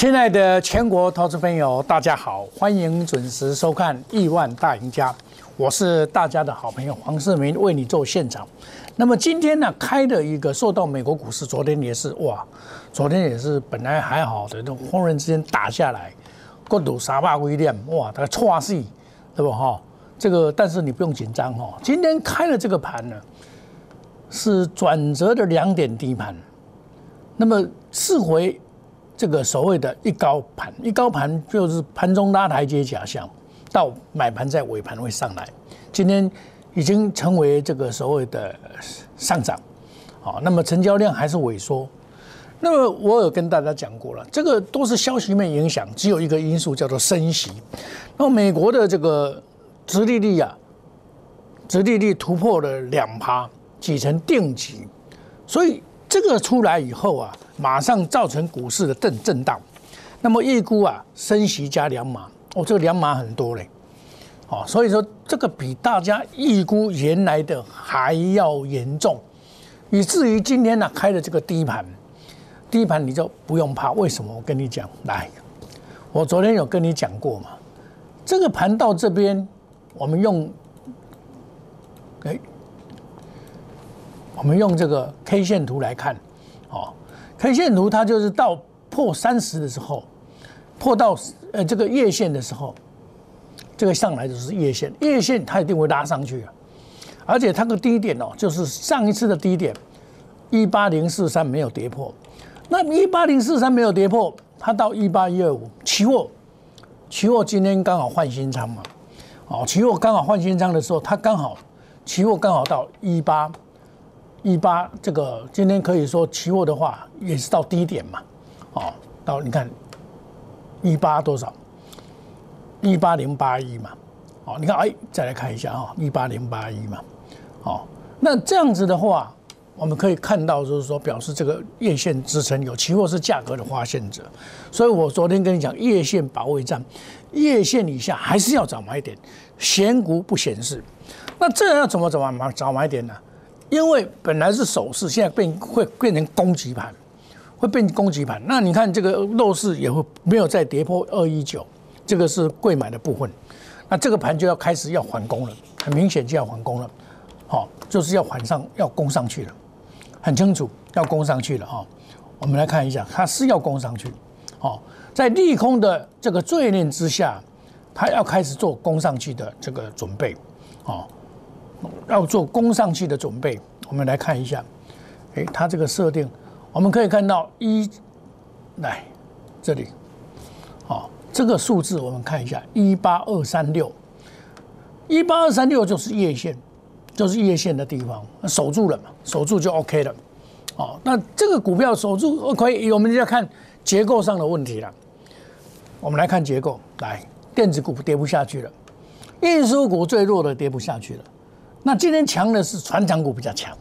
亲爱的全国投资朋友，大家好，欢迎准时收看《亿万大赢家》，我是大家的好朋友黄世明，为你做现场。那么今天呢，开的一个受到美国股市，昨天也是哇，昨天也是本来还好的，都忽然之间打下来，过度三百威廉，哇，它错戏，对不哈？这个但是你不用紧张哈，今天开了这个盘呢，是转折的两点低盘，那么四回。这个所谓的一高盘，一高盘就是盘中拉台阶假象，到买盘在尾盘会上来。今天已经成为这个所谓的上涨，好，那么成交量还是萎缩。那么我有跟大家讲过了，这个都是消息面影响，只有一个因素叫做升息。那么美国的这个殖利率啊，殖利率突破了两趴，几成定级，所以这个出来以后啊。马上造成股市的震震荡，那么预估啊，升息加两码，哦，这个两码很多嘞，哦，所以说这个比大家预估原来的还要严重，以至于今天呢开的这个低盘，低盘你就不用怕，为什么？我跟你讲，来，我昨天有跟你讲过嘛，这个盘到这边，我们用，哎，我们用这个 K 线图来看，哦。K 线图它就是到破三十的时候，破到呃这个月线的时候，这个上来就是月线，月线它一定会拉上去啊，而且它的低点哦，就是上一次的低点一八零四三没有跌破，那一八零四三没有跌破，它到一八一二五期货，期货今天刚好换新仓嘛，哦，期货刚好换新仓的时候，它刚好期货刚好到一八。一八这个今天可以说期货的话也是到低点嘛，哦，到你看一八多少？一八零八一嘛，哦，你看哎，再来看一下啊，一八零八一嘛，哦，那这样子的话，我们可以看到就是说表示这个月线支撑有，期货是价格的发现者，所以我昨天跟你讲月线保卫战，月线以下还是要找买点，闲股不显示，那这要怎么怎么买找买点呢？因为本来是守势，现在变会变成攻击盘，会变攻击盘。那你看这个弱势也会没有再跌破二一九，这个是贵买的部分。那这个盘就要开始要还攻了，很明显就要还攻了，好，就是要还上要攻上去了，很清楚要攻上去了哈。我们来看一下，它是要攻上去，好，在利空的这个罪念之下，它要开始做攻上去的这个准备，好。要做攻上去的准备，我们来看一下，哎，它这个设定，我们可以看到一，来这里，好，这个数字我们看一下，一八二三六，一八二三六就是叶线，就是叶线的地方，守住了嘛，守住就 OK 了，哦，那这个股票守住可以，我们就要看结构上的问题了，我们来看结构，来，电子股跌不下去了，运输股最弱的跌不下去了。那今天强的是船长股比较强，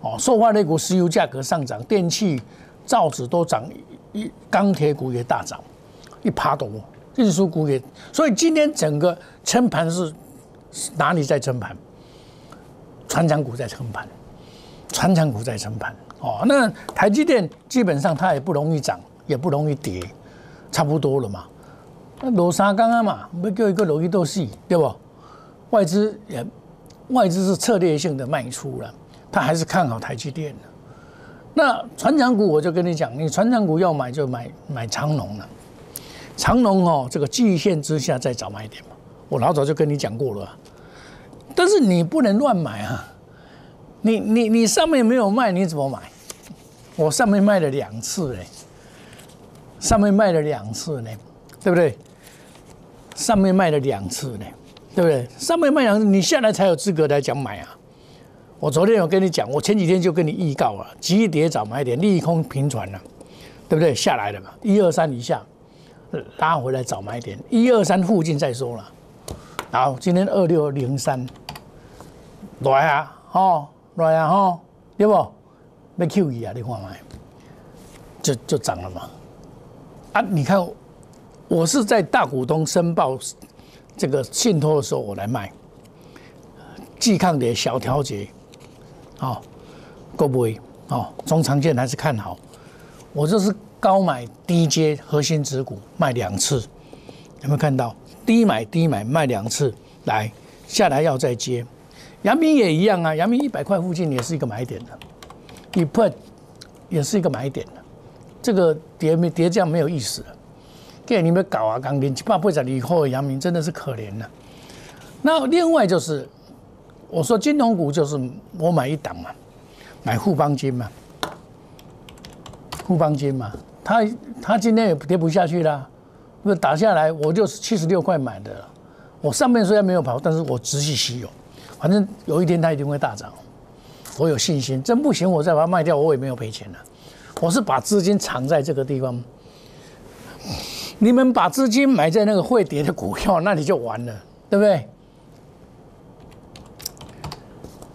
哦，塑化类股石油价格上涨，电器、造纸都涨，一钢铁股也大涨，一趴多，运输股也，所以今天整个撑盘是哪里在撑盘？船长股在撑盘，船长股在撑盘，哦，那台积电基本上它也不容易涨，也不容易跌，差不多了嘛。那罗沙刚刚嘛，没叫一个罗伊斗戏，对不？外资也。外资是策略性的卖出了，他还是看好台积电的。那船长股我就跟你讲，你船长股要买就买买长龙了。长龙哦，这个季线之下再找买点嘛。我老早就跟你讲过了，但是你不能乱买啊。你你你上面没有卖，你怎么买？我上面卖了两次嘞，上面卖了两次呢，对不对？上面卖了两次呢。对不对？上面卖阳，你下来才有资格来讲买啊！我昨天有跟你讲，我前几天就跟你预告了，急跌早买点，利空平传了，对不对？下来了嘛，一二三以下拉回来早买点，一二三附近再说了。然后今天二六零三来啊，吼来啊，吼对不？要 Q 一啊，你看买，就就涨了嘛。啊，你看我是在大股东申报。这个信托的时候我来卖，季抗跌小调节，好，够不会？哦，中长线还是看好。我这是高买低接核心指股卖两次，有没有看到？低买低买卖两次，来下来要再接。阳明也一样啊，阳明一百块附近也是一个买点的，一破也是一个买点的。这个跌没跌这样没有意思了。给你们搞啊，钢铁七八倍在以后，阳明真的是可怜了。那另外就是，我说金融股就是我买一档嘛，买富邦金嘛，富邦金嘛，它它今天也跌不下去了，那打下来我就七十六块买的，我上面虽然没有跑，但是我仔细吸有，反正有一天它一定会大涨，我有信心。真不行，我再把它卖掉，我也没有赔钱了。我是把资金藏在这个地方。你们把资金买在那个会跌的股票，那你就完了，对不对？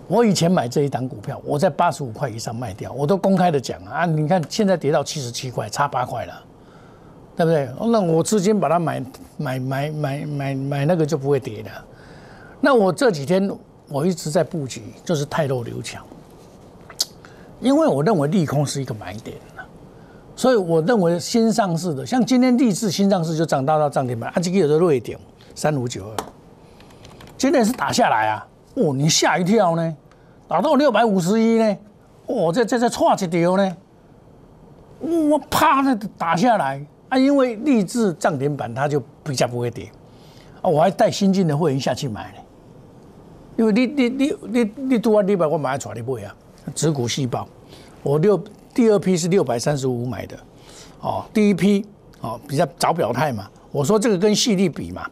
我以前买这一档股票，我在八十五块以上卖掉，我都公开的讲啊。你看现在跌到七十七块，差八块了，对不对？那我资金把它买买买买买买那个就不会跌的。那我这几天我一直在布局，就是泰弱流强，因为我认为利空是一个买点。所以我认为新上市的，像今天立志新上市就涨到到涨停板，啊，这个有的弱一点，三五九二，今天是打下来啊，哦，你吓一跳呢，打到六百五十一呢，哦，这这这差一条呢，我啪的打下来啊，因为立志涨停板它就比较不会跌，啊，我还带新进的会员下去买呢，因为你你你你你多少你把我买出来你买啊，指股细胞，我六。第二批是六百三十五买的，哦，第一批哦比较早表态嘛，我说这个跟细粒比嘛，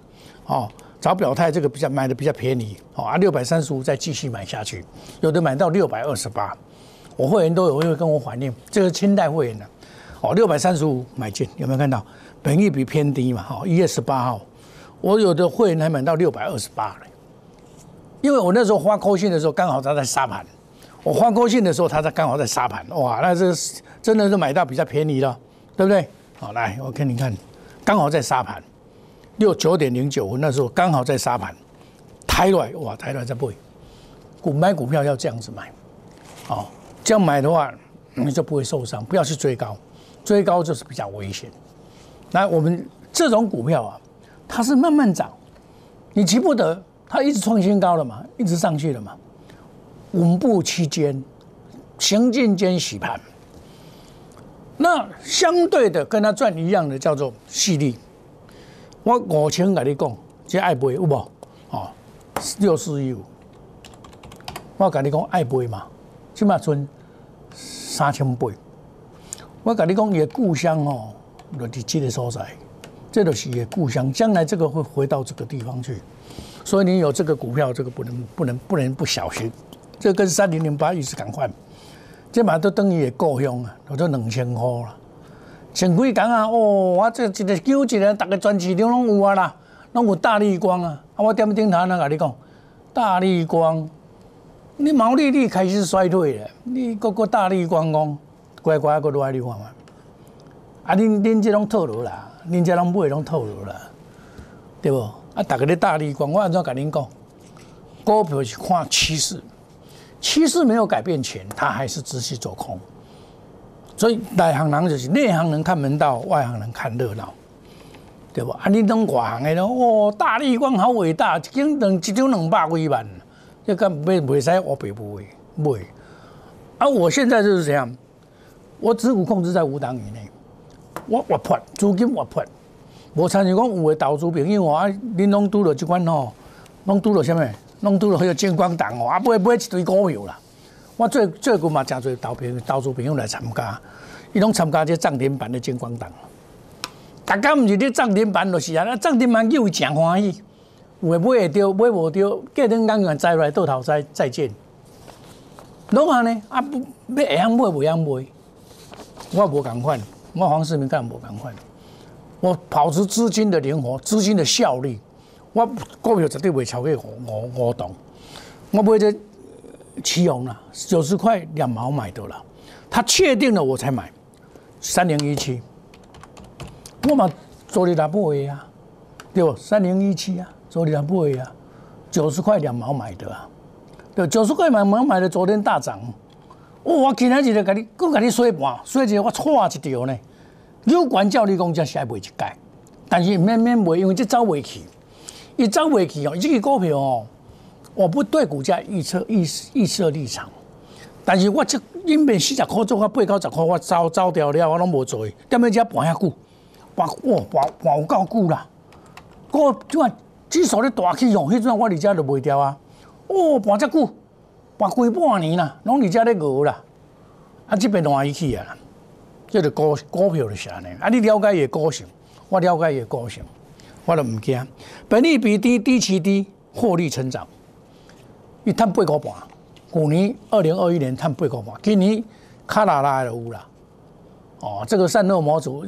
哦早表态这个比较买的比较便宜，哦啊六百三十五再继续买下去，有的买到六百二十八，我会员都有会跟我反映，这个清代会员的，哦六百三十五买进有没有看到？本益比偏低嘛，哈一月十八号，我有的会员还买到六百二十八嘞，因为我那时候发扣信的时候刚好他在杀盘。我换高线的时候，它在刚好在杀盘，哇，那这真的是买到比较便宜了，对不对？好，来我给你看，刚好在杀盘，六九点零九分那时候刚好在杀盘，抬来哇，抬来在背，股买股票要这样子买，哦，这样买的话你就不会受伤，不要去追高，追高就是比较危险。那我们这种股票啊，它是慢慢涨，你急不得，它一直创新高了嘛，一直上去了嘛。稳步期间，行进间洗盘。那相对的跟他赚一样的叫做细粒。我五千跟你讲，这爱买有无？哦，六四一五。我跟你讲爱买嘛，起码存三千倍。我跟你讲，你的故乡哦，就是这个所在，这就是你的故乡。将来这个会回到这个地方去，所以你有这个股票，这个不能不能不能不小心。这跟三零零八一是赶快，这嘛都等于也够用啊，都两千块了。前几讲啊，哦，我这一个九一个，大个全市场拢有啊啦，拢有大力光啊。啊，我点顶头那跟你讲，大力光，你毛利率开始衰退了，你个个大力光讲，乖乖个落来你看嘛。啊，恁恁这种套路啦，恁这种买种套路啦，对不？啊，大个咧大力光，我安怎跟恁讲？股票是看趋势。趋势没有改变前，它还是持续走空。所以内行人就是内行人看门道，外行人看热闹，对不？啊，你等外行的哦，大力光好伟大，一斤两一张两百几万，这个袂袂使我赔不会袂。啊，我现在就是这样，我持股控制在五档以内，我我破资金我破，无参像讲有的投资朋友啊，恁拢拄了这款吼，拢拄了什么？弄拄着迄个金光党哦，啊买买一堆股票啦。我最最近嘛，诚侪投票投资朋友来参加，伊拢参加这涨停板的金光党。大家毋是咧涨停板就是啊，那涨停板叫伊诚欢喜，有诶买会着，买无着，隔天刚刚再来倒头再再见。拢安尼啊不要会晓买袂晓买，我无共款，我黄世明干无共款，我保持资金的灵活，资金的效率。我股票绝对袂超过五五五档，我买这奇宏啦，九十块两毛买的了，他确定了我才买，三零一七，我嘛做你来买啊，对不？三零一七啊，做你来买啊，九十块两毛买的啊，对，九十块两毛买的，昨天大涨，哦我今天就个给你，搁给你刷盘，刷一个我错一条呢，有管教你讲，才是卖一届，但是免免买，因为这走未去，一走袂去哦，这个股票哦，我不对股价预测预预设立场，但是我这因为四十块做到八九十块，我走走掉了，我拢无做，踮咧遮盘遐久，盘哇盘盘有够久啦，股即啊指数咧大起哦，迄阵我伫遮就卖掉啊，哦盘遮久，盘规半年啦，拢伫遮咧熬啦，啊这边乱去啊。即个股股票的啥呢？啊，你了解伊个性，我了解伊个性，我都毋惊。本利比低，低期低，获利成长。伊赚八块半，去年二零二一年赚八块半，今年卡拉拉的有啦。哦，这个散热模组，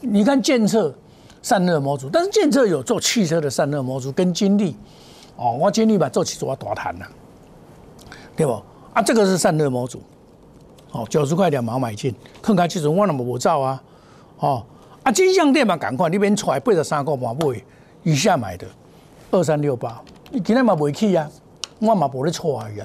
你看建测散热模组，但是建测有做汽车的散热模组跟金利。哦，我金利把做起做大谈啦，对不？啊，这个是散热模组。哦，九十块两毛买进，看看其实我那么无造啊，哦，啊金项店嘛，赶快你边出来八十三个半买以下买的二三六八，你今日嘛未去啊，我嘛无咧出来呀，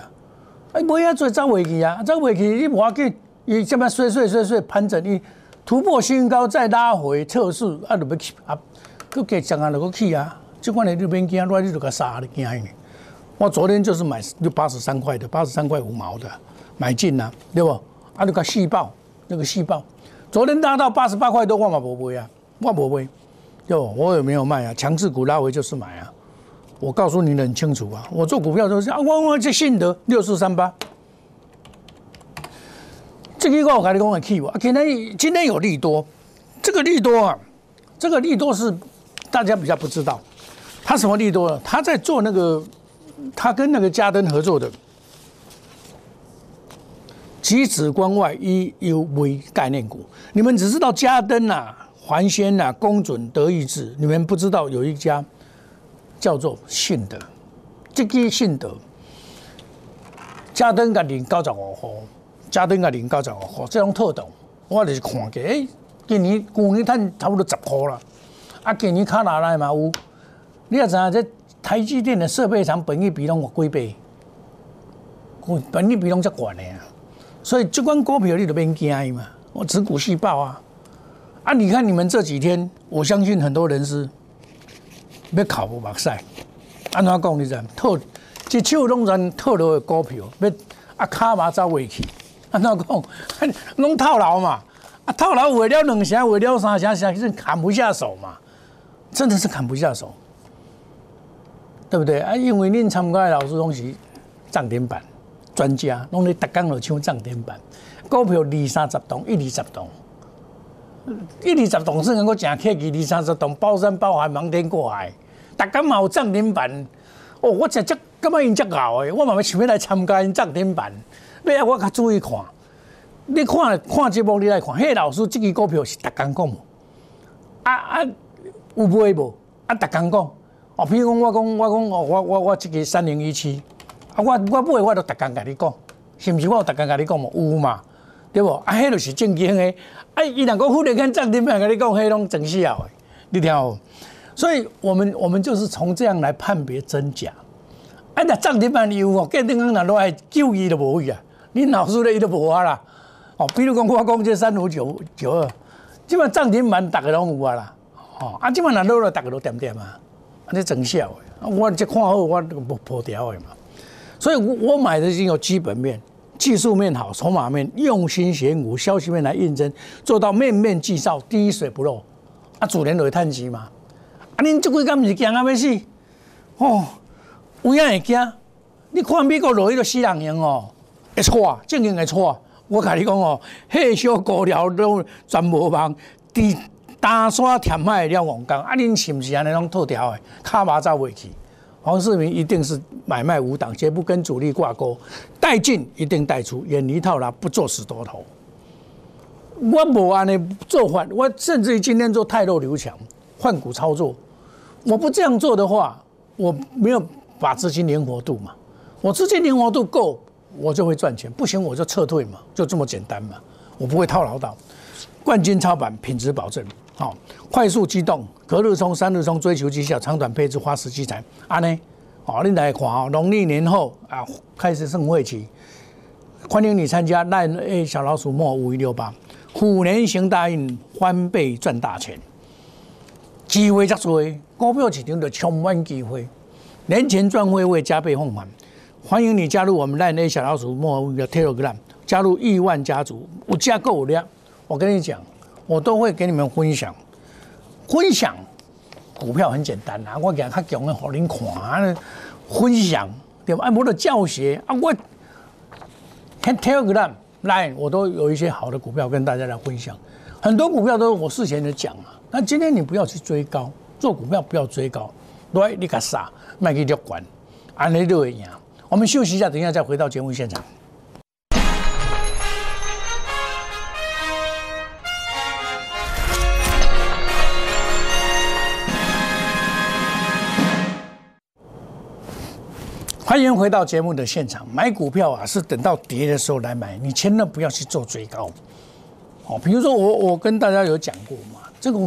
哎，买啊做走未去啊，走未去你无要紧，伊这么碎碎碎碎盘整，伊突破新高再拉回测试，啊，就要去啊，佮加上啊，就佮去啊，这款的你边惊，你就佮杀你惊呢。我昨天就是买就八十三块的，八十三块五毛的买进啊，对不？啊，你个细胞，那个细胞，昨天拉到八十八块多，万马不会啊，万不会，哟，我也没有卖啊，强势股拉回就是买啊，我告诉你很清楚啊，我做股票都是啊，我我这信德六四三八，这个我跟你讲的 key 啊，今天今天有利多，这个利多啊，这个利多是大家比较不知道，他什么利多呢？他在做那个，他跟那个嘉登合作的。极紫光外 EUV 概念股，你们只知道嘉登呐、环纤呐、公准、德意志，你们不知道有一家叫做信德，这个信德，嘉登个零九十五号，嘉登个零九十五号，这种特懂，我就是看过，哎，今年去年赚差不多十块了，啊，今年卡拿来嘛有，你也知影这台积电的设备厂本益比拢有几倍，本益比拢才悬的啊。所以这关股票你都免惊嘛，我持股细胞啊，啊！你看你们这几天，我相信很多人是要考不目赛，安怎讲你知？套一手拢全套牢的股票，要啊卡嘛走未去，安怎讲？拢套牢嘛，啊套牢为了两成，为了三成，实是砍不下手嘛，真的是砍不下手，对不对？啊，因为恁参加的老师东西涨停板。专家拢咧逐工就抢涨停板，股票二三十栋，一二十栋，一二十栋算我真客气，二三十栋包山包海，瞒天过海，逐工嘛有涨停板。哦，我真真感觉因真牛诶，我嘛要想要来参加因涨停板。要啊，我较注意看，你看看节目你来看，迄个老师即支股票是逐工讲无？啊啊，有买无？啊，逐工讲。哦，譬如讲我讲我讲哦，我我我即支三零一七。啊，我我买我都逐工甲你讲，是毋是？我有逐工甲你讲嘛，有嘛，对无？啊，迄著是正经诶。啊，伊若讲忽然间涨停板甲你讲，迄拢真笑诶，你听有？所以，我们我们就是从这样来判别真假。啊，若涨停板有哦，隔天刚若落来救伊都无去啊，你老师咧伊都无啊啦。哦，比如讲我讲这三五九九二，即摆涨停板逐个拢有啊啦。哦，啊，即摆若落来，逐个都点点啊，安尼真笑诶。我这看好，我无破掉诶嘛。所以，我买的已经有基本面、技术面好，筹码面用心选股，消息面来印证，做到面面俱到，滴水不漏。啊，主人就会叹息嘛。啊，恁这几工是惊啊要死？哦，有影会惊？你看美国落去个死人样哦，会错啊，正经会错啊。我甲你讲哦，迄小股票都全无望，伫大山填海了黄金。啊，恁是毋是安尼拢套条的？卡马走袂去？黄世明一定是买卖无档，绝不跟主力挂钩，带进一定带出，远离套牢，不做死多头。我无安尼做法，我甚至于今天做太弱留强，换股操作。我不这样做的话，我没有把资金灵活度嘛。我资金灵活度够，我就会赚钱；不行，我就撤退嘛，就这么简单嘛。我不会套牢到冠军操盘，品质保证。好，快速机动，隔日冲、三日冲，追求绩效，长短配置，花时积财。安呢，好，你来看哦。农历年后啊，开始盛会期，欢迎你参加赖 A 小老鼠莫五一六八，虎年行大运，翻倍赚大钱。机会则多，股票市场就充满机会。年前赚会会加倍奉还，欢迎你加入我们赖内小老鼠莫的 Telegram，加入亿万家族，我加够量。我跟你讲，我都会给你们分享。分享股票很简单啊，我讲他讲的，互恁看啊。分享对吧？按我的教学啊，我 can Telegram Line，我都有一些好的股票跟大家来分享。很多股票都是我事前的讲啊。那今天你不要去追高，做股票不要追高，对，你个傻，卖给就管，安尼就会赢。我们休息一下，等一下再回到节目现场。欢迎回到节目的现场。买股票啊，是等到跌的时候来买，你千万不要去做追高。哦，比如说我我跟大家有讲过嘛，这个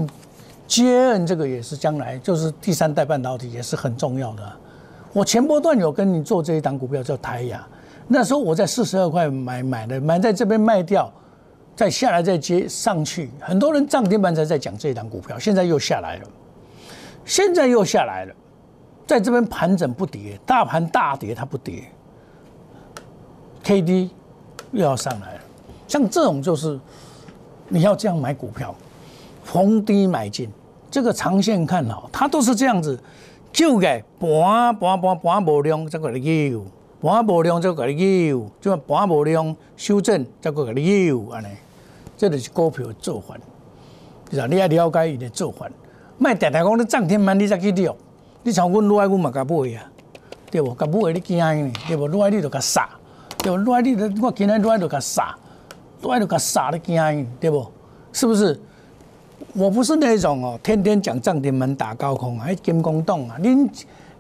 接恩这个也是将来就是第三代半导体也是很重要的。我前波段有跟你做这一档股票叫台亚，那时候我在四十二块买买的，买在这边卖掉，再下来再接上去。很多人涨停板才在讲这一档股票，现在又下来了，现在又下来了。在这边盘整不跌，大盘大跌它不跌，K D 又要上来了。像这种就是你要这样买股票，逢低买进，这个长线看好，它都是这样子，就给盘盘盘盘无量再过来有，盘无量再过来有，就盘无量修正再过来有安尼，这就是股票做法，是吧？你要了解伊的做法，卖常常讲你涨停板你才去钓。你像阮女爱，阮嘛甲买啊，对无？甲买你惊呢，对无？女爱你就甲杀，对无？女爱你，我今日女爱就甲杀，女爱就甲杀你惊，对不？是不是？我不是那种哦，天天讲涨停板打高空，还金光洞啊！恁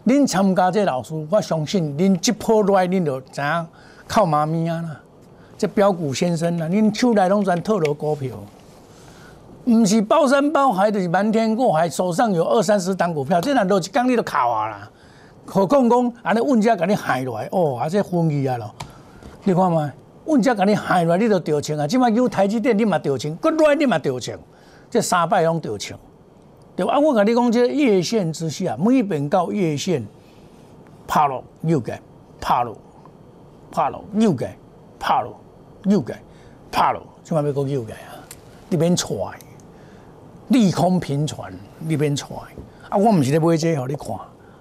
恁参加这老师，我相信恁一破来，恁就知影靠妈咪啊啦！这标股先生啊，恁手内拢全套牢股票。唔是包山包海，就是瞒天过海，手上有二三十档股票，这难都一讲你都考啊啦。何况讲，安尼问家甲你害落来，哦，啊这分去啊咯。你看嘛，问家甲你害落来，你都掉钱啊。即摆有台积电，你嘛掉钱；，国内你嘛掉钱，这三摆拢掉钱，对吧？啊，我跟你讲，这月线之下，每本到月线，拍落又改，拍落，拍落又改，拍落又改，拍落，即摆要讲又改啊，你免错。利空频传，你免出啊！我毋是咧买这，互你看。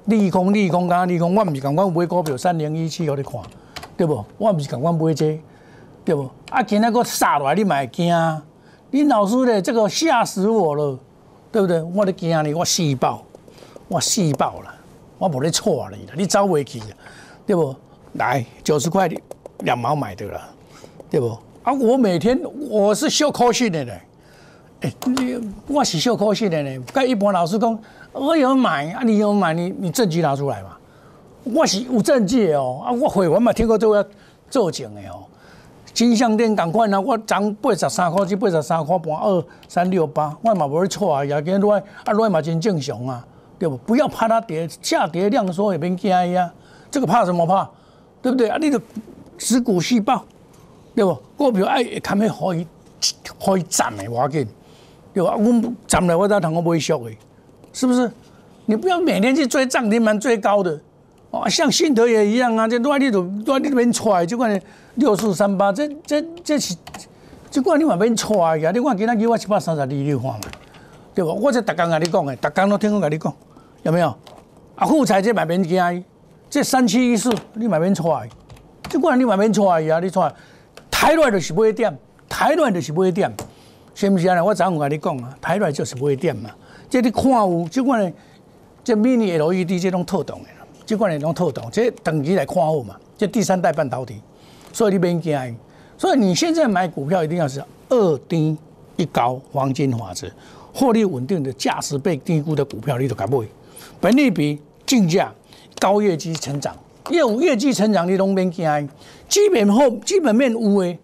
利空利空讲利空，我毋是共款买股票三零一七，互你看，对无？我毋是共款买这，对无？啊！今仔个杀落来，你嘛会惊？你老师咧，这个吓死我了，对不对？我咧惊你，我死爆，我死爆了，我无咧错你啦，你走袂去，对不？来九十块两毛买的了，对不？啊！我每天我是修科学的咧。你我是小可惜的呢，跟一般老师讲，我有买啊，你有买，你你证据拿出来嘛。我是有证据哦，啊，我会员嘛听过都要做证的哦。金项店同款啊，我涨八十三块至八十三块半二三六八，我嘛无咧错啊，也跟来啊来嘛真正常啊，对不？不要怕它跌，下跌量缩也别惊呀，这个怕什么怕？对不对啊？你的持股细胞，对不？股票爱看咩可以可以涨的要紧。有啊，我涨了我在堂我不会笑诶，是不是？你不要每天去追涨停板最高的哦，像信德也一样啊，这乱你都乱你边踹，就管六四三八，这这这是，就管你往边踹呀，你看今仔给我七百三十二，你看嘛，对吧？我这逐工跟你讲诶，逐工都听我跟你讲，有没有？啊，富彩这买边惊，这三七一四你买边踹，就管你买边踹呀，你踹，台乱就是买点，台乱就是买点。是不是啊？我早有跟你讲啊，台来就是不会点嘛。这你看有，这款的这 mini LED 这种特动的，这款的种特动，这等级来看好嘛。这第三代半导体，所以你别惊。所以你现在买股票一定要是二低一高黄金法则，获利稳定的价值被低估的股票，你都敢买。本利比、竞价、高业绩成长，业务业绩成长你拢免惊。基本后基本面有诶。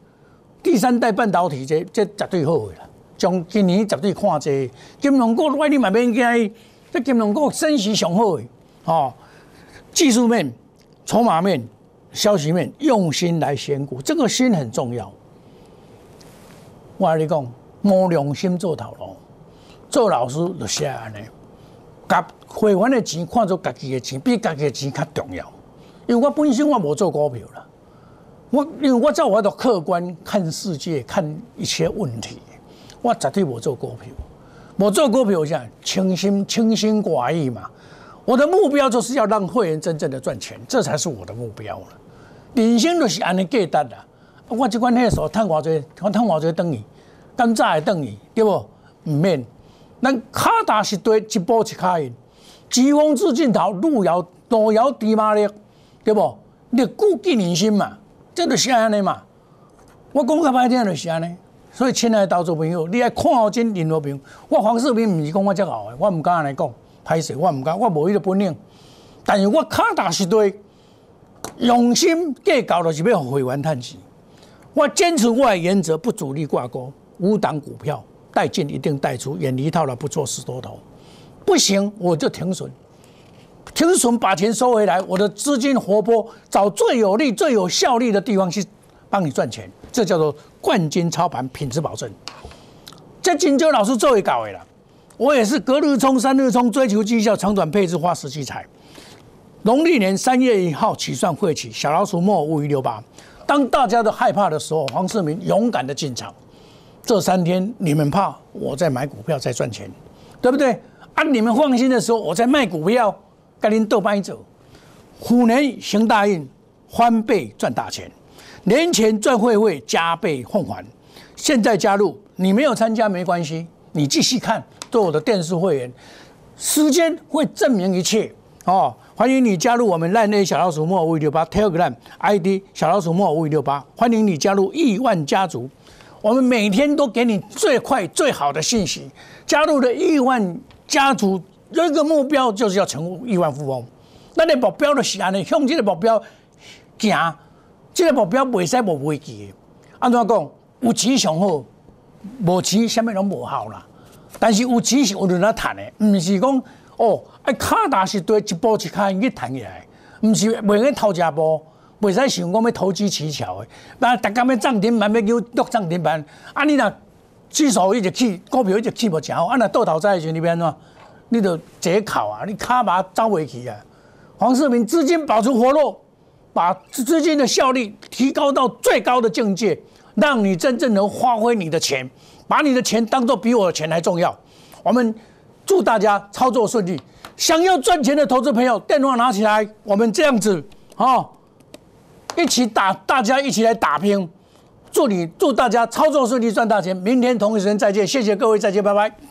第三代半导体，这这绝对好的啦。从今年绝对看这金融股，外你嘛免惊，这金融股升息上好的哦。技术面、筹码面、消息面，用心来选股，这个心很重要。我跟你讲，无良心做头路，做老师就是安尼，甲会员的钱看作家己的钱，比家己的钱较重要。因为我本身我无做股票啦，我因为我照我的客观看世界，看一切问题，我绝对无做股票。我做股票讲清心清心寡欲嘛，我的目标就是要让会员真正的赚钱，这才是我的目标了。人生就是安尼简单啦。我即款迄个时候趁偌济，我趁偌济等于，敢早会等于，对不？唔免，咱卡踏实地，一步一脚印。疾风知尽头，路遥路遥知马力，对不？你固记人心嘛，这就是安尼嘛。我讲较歹听就是安尼。所以，亲爱的投资朋友，你爱看好真任何朋友。我黄世明唔是讲我遮好的，我唔敢安尼讲，歹势，我唔敢，我无迄个本领。但是我卡踏实地，用心计较，就是要会员趁钱。我坚持我的原则，不主力挂钩，五档股票带进一定带出，远离套牢，不做死多头。不行，我就停损，停损把钱收回来，我的资金活泼，找最有利、最有效率的地方去帮你赚钱。这叫做冠军操盘，品质保证。这金州老师做会搞的了，我也是隔日冲、三日冲，追求绩效，长短配置，花时积财。农历年三月一号起算会起，小老鼠末五一六八。当大家都害怕的时候，黄世明勇敢的进场。这三天你们怕，我在买股票在赚钱，对不对？啊，你们放心的时候，我在卖股票，跟您斗白走。虎年行大运，翻倍赚大钱。年前赚会会加倍奉还，现在加入你没有参加没关系，你继续看做我的电视会员，时间会证明一切哦。欢迎你加入我们烂内小老鼠莫五六八 Telegram ID 小老鼠莫五六八，欢迎你加入亿万家族，我们每天都给你最快最好的信息。加入了亿万家族，有一个目标就是要成亿万富翁。那你目标就是安尼，向这个目标行。这个目标袂使无危机的，安怎讲？有钱上好，无钱什么拢无效啦。但是有钱是有人来谈的，唔是讲哦，哎，卡踏实地一步一卡去谈起来，唔是袂去偷食步，袂使想讲要投机取巧的。那大家要涨停板要叫落涨停板，啊，你若指数一直起，股票一直起无正好，啊，那倒头在时你变怎？你就借考啊，你卡把招回去啊。黄世明资金保持活络。把资金的效率提高到最高的境界，让你真正能发挥你的钱，把你的钱当做比我的钱还重要。我们祝大家操作顺利。想要赚钱的投资朋友，电话拿起来，我们这样子啊，一起打，大家一起来打拼。祝你祝大家操作顺利，赚大钱。明天同一时间再见，谢谢各位，再见，拜拜。